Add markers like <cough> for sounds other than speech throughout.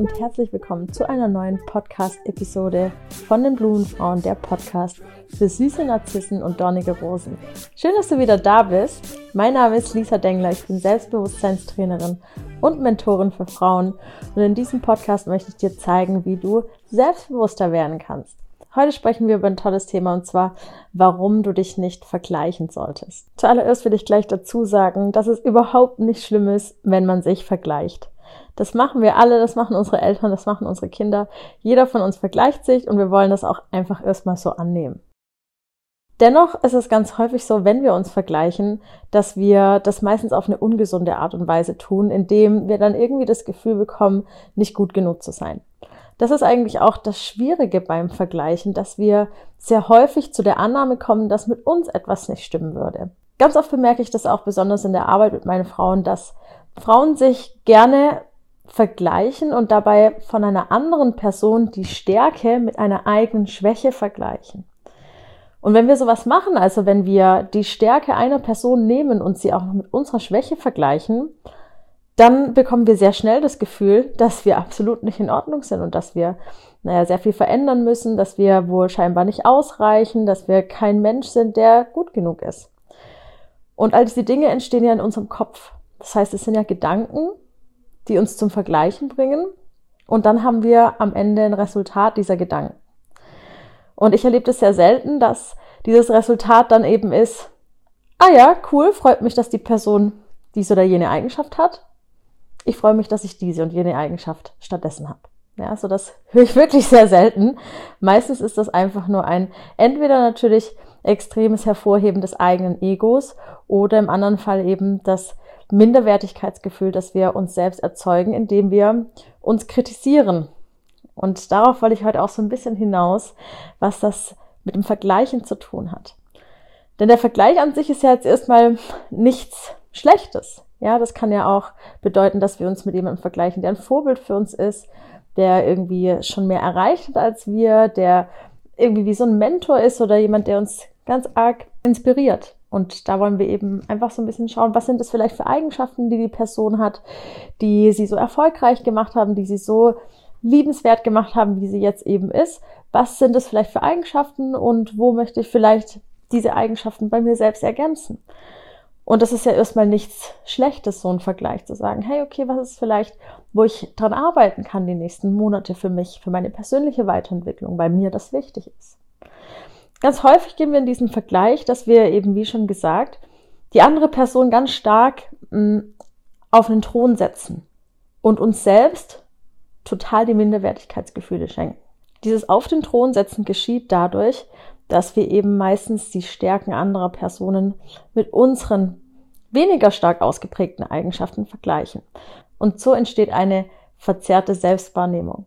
Und herzlich willkommen zu einer neuen Podcast-Episode von den Blumenfrauen, der Podcast für süße Narzissen und dornige Rosen. Schön, dass du wieder da bist. Mein Name ist Lisa Dengler, ich bin Selbstbewusstseinstrainerin und Mentorin für Frauen und in diesem Podcast möchte ich dir zeigen, wie du selbstbewusster werden kannst. Heute sprechen wir über ein tolles Thema und zwar, warum du dich nicht vergleichen solltest. Zuallererst will ich gleich dazu sagen, dass es überhaupt nicht schlimm ist, wenn man sich vergleicht. Das machen wir alle, das machen unsere Eltern, das machen unsere Kinder. Jeder von uns vergleicht sich und wir wollen das auch einfach erstmal so annehmen. Dennoch ist es ganz häufig so, wenn wir uns vergleichen, dass wir das meistens auf eine ungesunde Art und Weise tun, indem wir dann irgendwie das Gefühl bekommen, nicht gut genug zu sein. Das ist eigentlich auch das Schwierige beim Vergleichen, dass wir sehr häufig zu der Annahme kommen, dass mit uns etwas nicht stimmen würde. Ganz oft bemerke ich das auch besonders in der Arbeit mit meinen Frauen, dass Frauen sich gerne vergleichen und dabei von einer anderen Person die Stärke mit einer eigenen Schwäche vergleichen. Und wenn wir sowas machen, also wenn wir die Stärke einer Person nehmen und sie auch noch mit unserer Schwäche vergleichen, dann bekommen wir sehr schnell das Gefühl, dass wir absolut nicht in Ordnung sind und dass wir, naja, sehr viel verändern müssen, dass wir wohl scheinbar nicht ausreichen, dass wir kein Mensch sind, der gut genug ist. Und all diese Dinge entstehen ja in unserem Kopf. Das heißt, es sind ja Gedanken, die uns zum Vergleichen bringen. Und dann haben wir am Ende ein Resultat dieser Gedanken. Und ich erlebe das sehr selten, dass dieses Resultat dann eben ist, ah ja, cool, freut mich, dass die Person dies oder jene Eigenschaft hat ich freue mich, dass ich diese und jene Eigenschaft stattdessen habe. Ja, also das <laughs> höre ich wirklich sehr selten. Meistens ist das einfach nur ein entweder natürlich extremes Hervorheben des eigenen Egos oder im anderen Fall eben das Minderwertigkeitsgefühl, das wir uns selbst erzeugen, indem wir uns kritisieren. Und darauf wollte ich heute auch so ein bisschen hinaus, was das mit dem Vergleichen zu tun hat. Denn der Vergleich an sich ist ja jetzt erstmal nichts Schlechtes. Ja, das kann ja auch bedeuten, dass wir uns mit jemandem vergleichen, der ein Vorbild für uns ist, der irgendwie schon mehr erreicht hat als wir, der irgendwie wie so ein Mentor ist oder jemand, der uns ganz arg inspiriert. Und da wollen wir eben einfach so ein bisschen schauen, was sind das vielleicht für Eigenschaften, die die Person hat, die sie so erfolgreich gemacht haben, die sie so liebenswert gemacht haben, wie sie jetzt eben ist. Was sind das vielleicht für Eigenschaften und wo möchte ich vielleicht diese Eigenschaften bei mir selbst ergänzen? Und das ist ja erstmal nichts Schlechtes, so ein Vergleich zu sagen, hey, okay, was ist vielleicht, wo ich dran arbeiten kann die nächsten Monate für mich, für meine persönliche Weiterentwicklung, weil mir das wichtig ist. Ganz häufig gehen wir in diesen Vergleich, dass wir eben, wie schon gesagt, die andere Person ganz stark mh, mm, auf einen Thron setzen und uns selbst total die Minderwertigkeitsgefühle schenken. Dieses auf den Thron setzen geschieht dadurch, dass wir eben meistens die Stärken anderer Personen mit unseren weniger stark ausgeprägten Eigenschaften vergleichen. Und so entsteht eine verzerrte Selbstwahrnehmung.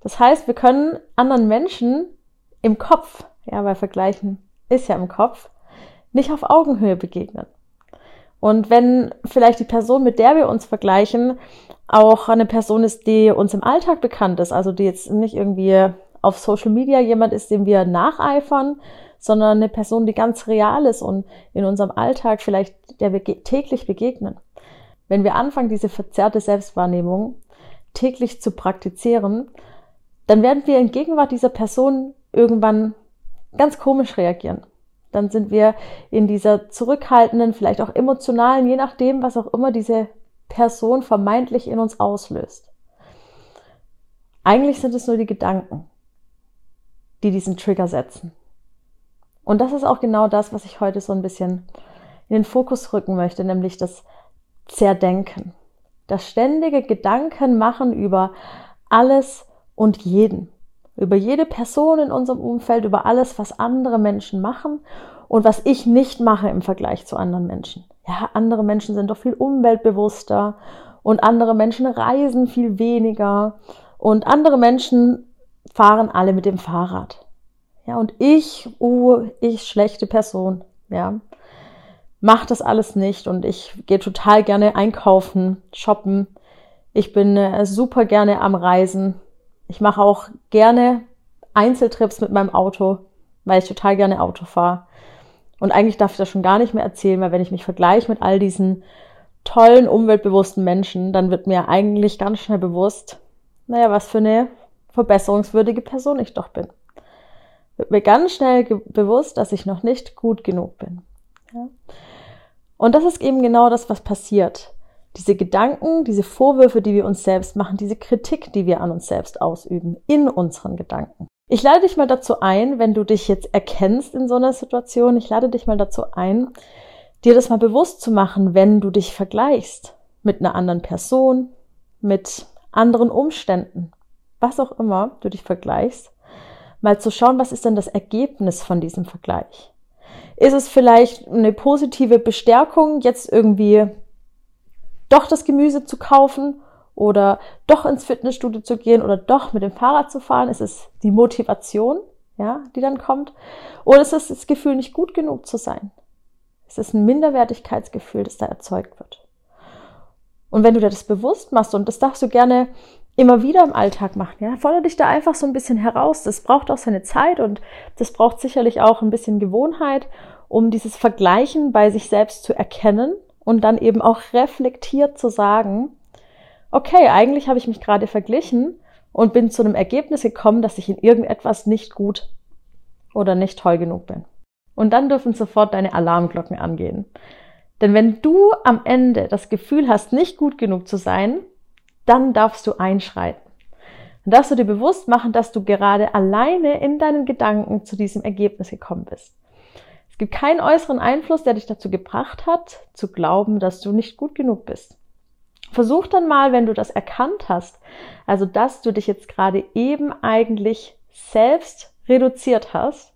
Das heißt, wir können anderen Menschen im Kopf, ja, weil Vergleichen ist ja im Kopf, nicht auf Augenhöhe begegnen. Und wenn vielleicht die Person, mit der wir uns vergleichen, auch eine Person ist, die uns im Alltag bekannt ist, also die jetzt nicht irgendwie auf Social Media jemand ist, dem wir nacheifern, sondern eine Person, die ganz real ist und in unserem Alltag vielleicht, der wir täglich begegnen. Wenn wir anfangen, diese verzerrte Selbstwahrnehmung täglich zu praktizieren, dann werden wir in Gegenwart dieser Person irgendwann ganz komisch reagieren. Dann sind wir in dieser zurückhaltenden, vielleicht auch emotionalen, je nachdem, was auch immer diese Person vermeintlich in uns auslöst. Eigentlich sind es nur die Gedanken die diesen Trigger setzen. Und das ist auch genau das, was ich heute so ein bisschen in den Fokus rücken möchte, nämlich das Zerdenken. Das ständige Gedanken machen über alles und jeden. Über jede Person in unserem Umfeld, über alles, was andere Menschen machen und was ich nicht mache im Vergleich zu anderen Menschen. Ja, andere Menschen sind doch viel umweltbewusster und andere Menschen reisen viel weniger und andere Menschen fahren alle mit dem Fahrrad. Ja, und ich, oh, ich schlechte Person, ja, mach das alles nicht und ich gehe total gerne einkaufen, shoppen. Ich bin äh, super gerne am Reisen. Ich mache auch gerne Einzeltrips mit meinem Auto, weil ich total gerne Auto fahre. Und eigentlich darf ich das schon gar nicht mehr erzählen, weil wenn ich mich vergleiche mit all diesen tollen, umweltbewussten Menschen, dann wird mir eigentlich ganz schnell bewusst, naja, was für eine verbesserungswürdige Person ich doch bin. Wird mir ganz schnell bewusst, dass ich noch nicht gut genug bin. Ja? Und das ist eben genau das, was passiert. Diese Gedanken, diese Vorwürfe, die wir uns selbst machen, diese Kritik, die wir an uns selbst ausüben, in unseren Gedanken. Ich lade dich mal dazu ein, wenn du dich jetzt erkennst in so einer Situation, ich lade dich mal dazu ein, dir das mal bewusst zu machen, wenn du dich vergleichst mit einer anderen Person, mit anderen Umständen, was auch immer du dich vergleichst, mal zu schauen, was ist denn das Ergebnis von diesem Vergleich? Ist es vielleicht eine positive Bestärkung, jetzt irgendwie doch das Gemüse zu kaufen oder doch ins Fitnessstudio zu gehen oder doch mit dem Fahrrad zu fahren? Ist es die Motivation, ja, die dann kommt? Oder ist es das Gefühl, nicht gut genug zu sein? Es ist ein Minderwertigkeitsgefühl, das da erzeugt wird. Und wenn du dir das bewusst machst, und das darfst du gerne immer wieder im Alltag machen. Ja, fordere dich da einfach so ein bisschen heraus. Das braucht auch seine Zeit und das braucht sicherlich auch ein bisschen Gewohnheit, um dieses Vergleichen bei sich selbst zu erkennen und dann eben auch reflektiert zu sagen, okay, eigentlich habe ich mich gerade verglichen und bin zu einem Ergebnis gekommen, dass ich in irgendetwas nicht gut oder nicht toll genug bin. Und dann dürfen sofort deine Alarmglocken angehen. Denn wenn du am Ende das Gefühl hast, nicht gut genug zu sein, dann darfst du einschreiten. Dann darfst du dir bewusst machen, dass du gerade alleine in deinen Gedanken zu diesem Ergebnis gekommen bist. Es gibt keinen äußeren Einfluss, der dich dazu gebracht hat, zu glauben, dass du nicht gut genug bist. Versuch dann mal, wenn du das erkannt hast, also dass du dich jetzt gerade eben eigentlich selbst reduziert hast,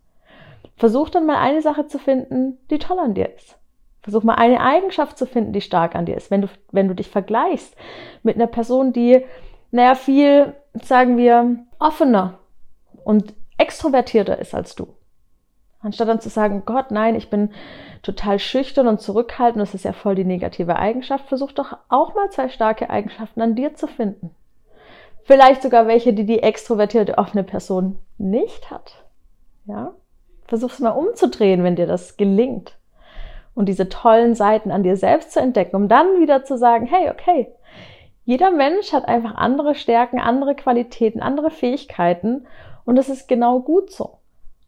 versuch dann mal eine Sache zu finden, die toll an dir ist. Versuch mal eine Eigenschaft zu finden, die stark an dir ist. Wenn du, wenn du dich vergleichst mit einer Person, die, naja, viel, sagen wir, offener und extrovertierter ist als du. Anstatt dann zu sagen, Gott, nein, ich bin total schüchtern und zurückhaltend, das ist ja voll die negative Eigenschaft, versuch doch auch mal zwei starke Eigenschaften an dir zu finden. Vielleicht sogar welche, die die extrovertierte, offene Person nicht hat. Ja? Versuch's mal umzudrehen, wenn dir das gelingt und diese tollen Seiten an dir selbst zu entdecken, um dann wieder zu sagen, hey, okay, jeder Mensch hat einfach andere Stärken, andere Qualitäten, andere Fähigkeiten und das ist genau gut so.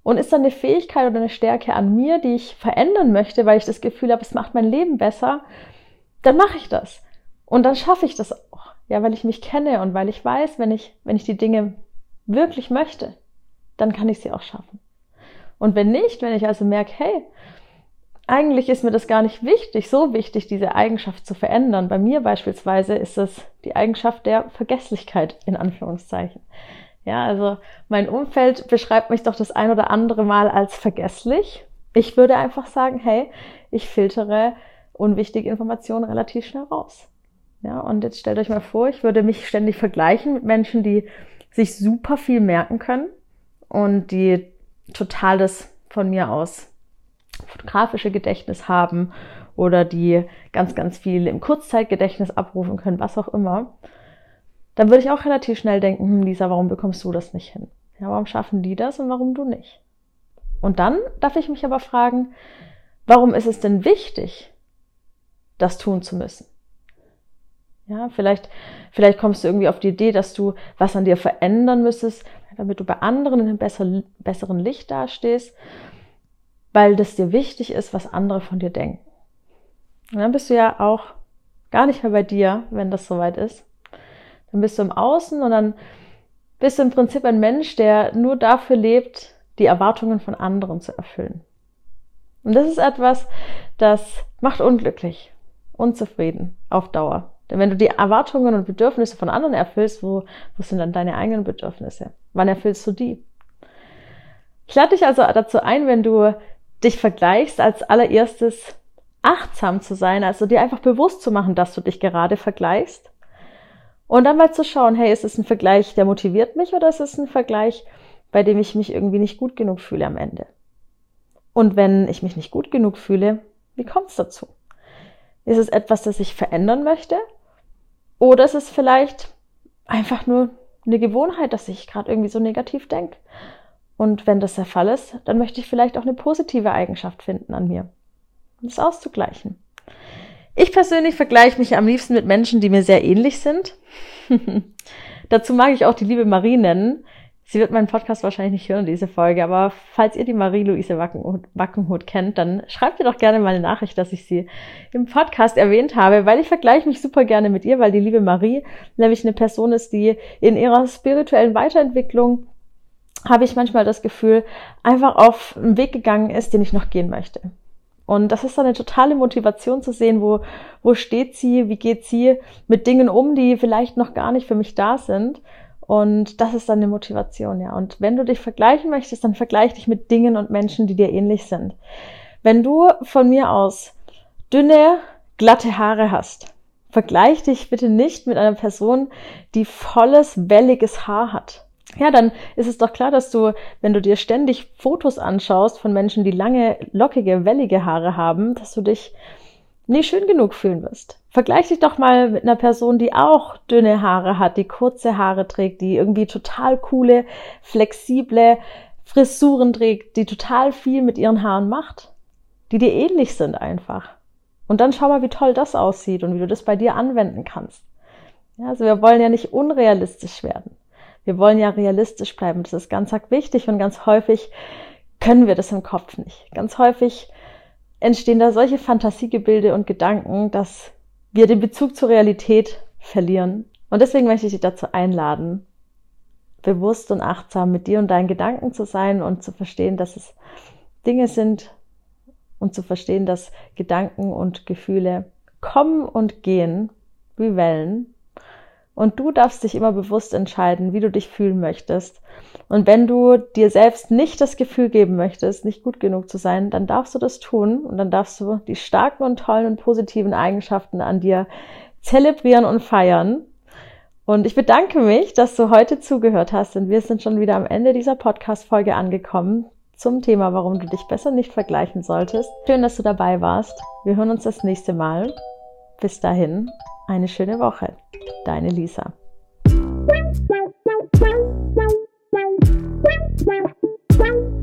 Und ist da eine Fähigkeit oder eine Stärke an mir, die ich verändern möchte, weil ich das Gefühl habe, es macht mein Leben besser, dann mache ich das. Und dann schaffe ich das auch. Ja, weil ich mich kenne und weil ich weiß, wenn ich, wenn ich die Dinge wirklich möchte, dann kann ich sie auch schaffen. Und wenn nicht, wenn ich also merke, hey, eigentlich ist mir das gar nicht wichtig, so wichtig, diese Eigenschaft zu verändern. Bei mir beispielsweise ist es die Eigenschaft der Vergesslichkeit in Anführungszeichen. Ja, also mein Umfeld beschreibt mich doch das ein oder andere Mal als vergesslich. Ich würde einfach sagen, hey, ich filtere unwichtige Informationen relativ schnell raus. Ja, und jetzt stellt euch mal vor, ich würde mich ständig vergleichen mit Menschen, die sich super viel merken können und die total das von mir aus fotografische Gedächtnis haben oder die ganz, ganz viel im Kurzzeitgedächtnis abrufen können, was auch immer, dann würde ich auch relativ schnell denken, hm, Lisa, warum bekommst du das nicht hin? Ja, warum schaffen die das und warum du nicht? Und dann darf ich mich aber fragen, warum ist es denn wichtig, das tun zu müssen? Ja, vielleicht, vielleicht kommst du irgendwie auf die Idee, dass du was an dir verändern müsstest, damit du bei anderen in einem besseren Licht dastehst weil das dir wichtig ist, was andere von dir denken. Und dann bist du ja auch gar nicht mehr bei dir, wenn das soweit ist. Dann bist du im Außen und dann bist du im Prinzip ein Mensch, der nur dafür lebt, die Erwartungen von anderen zu erfüllen. Und das ist etwas, das macht unglücklich, unzufrieden auf Dauer. Denn wenn du die Erwartungen und Bedürfnisse von anderen erfüllst, wo, wo sind dann deine eigenen Bedürfnisse? Wann erfüllst du die? Ich lade dich also dazu ein, wenn du dich vergleichst, als allererstes achtsam zu sein, also dir einfach bewusst zu machen, dass du dich gerade vergleichst. Und dann mal zu schauen, hey, ist es ein Vergleich, der motiviert mich oder ist es ein Vergleich, bei dem ich mich irgendwie nicht gut genug fühle am Ende? Und wenn ich mich nicht gut genug fühle, wie kommt es dazu? Ist es etwas, das ich verändern möchte? Oder ist es vielleicht einfach nur eine Gewohnheit, dass ich gerade irgendwie so negativ denke? Und wenn das der Fall ist, dann möchte ich vielleicht auch eine positive Eigenschaft finden an mir, um es auszugleichen. Ich persönlich vergleiche mich am liebsten mit Menschen, die mir sehr ähnlich sind. <laughs> Dazu mag ich auch die liebe Marie nennen. Sie wird meinen Podcast wahrscheinlich nicht hören, diese Folge, aber falls ihr die Marie-Louise Wackenhut, kennt, dann schreibt ihr doch gerne mal eine Nachricht, dass ich sie im Podcast erwähnt habe, weil ich vergleiche mich super gerne mit ihr, weil die liebe Marie nämlich eine Person ist, die in ihrer spirituellen Weiterentwicklung habe ich manchmal das Gefühl, einfach auf einen Weg gegangen ist, den ich noch gehen möchte. Und das ist dann eine totale Motivation zu sehen, wo, wo steht sie, wie geht sie mit Dingen um, die vielleicht noch gar nicht für mich da sind. Und das ist dann eine Motivation, ja. Und wenn du dich vergleichen möchtest, dann vergleich dich mit Dingen und Menschen, die dir ähnlich sind. Wenn du von mir aus dünne, glatte Haare hast, vergleich dich bitte nicht mit einer Person, die volles, welliges Haar hat ja, dann ist es doch klar, dass du, wenn du dir ständig Fotos anschaust von Menschen, die lange, lockige, wellige Haare haben, dass du dich nicht schön genug fühlen wirst. Vergleich dich doch mal mit einer Person, die auch dünne Haare hat, die kurze Haare trägt, die irgendwie total coole, flexible Frisuren trägt, die total viel mit ihren Haaren macht, die dir ähnlich sind einfach. Und dann schau mal, wie toll das aussieht und wie du das bei dir anwenden kannst. Ja, also wir wollen ja nicht unrealistisch werden. Wir wollen ja realistisch bleiben. Das ist ganz wichtig und ganz häufig können wir das im Kopf nicht. Ganz häufig entstehen da solche Fantasiegebilde und Gedanken, dass wir den Bezug zur Realität verlieren. Und deswegen möchte ich dich dazu einladen, bewusst und achtsam mit dir und deinen Gedanken zu sein und zu verstehen, dass es Dinge sind und zu verstehen, dass Gedanken und Gefühle kommen und gehen wie Wellen und du darfst dich immer bewusst entscheiden, wie du dich fühlen möchtest. Und wenn du dir selbst nicht das Gefühl geben möchtest, nicht gut genug zu sein, dann darfst du das tun und dann darfst du die starken und tollen und positiven Eigenschaften an dir zelebrieren und feiern. Und ich bedanke mich, dass du heute zugehört hast und wir sind schon wieder am Ende dieser Podcast-Folge angekommen zum Thema, warum du dich besser nicht vergleichen solltest. Schön, dass du dabei warst. Wir hören uns das nächste Mal. Bis dahin, eine schöne Woche. Deine Lisa. Wow, wow.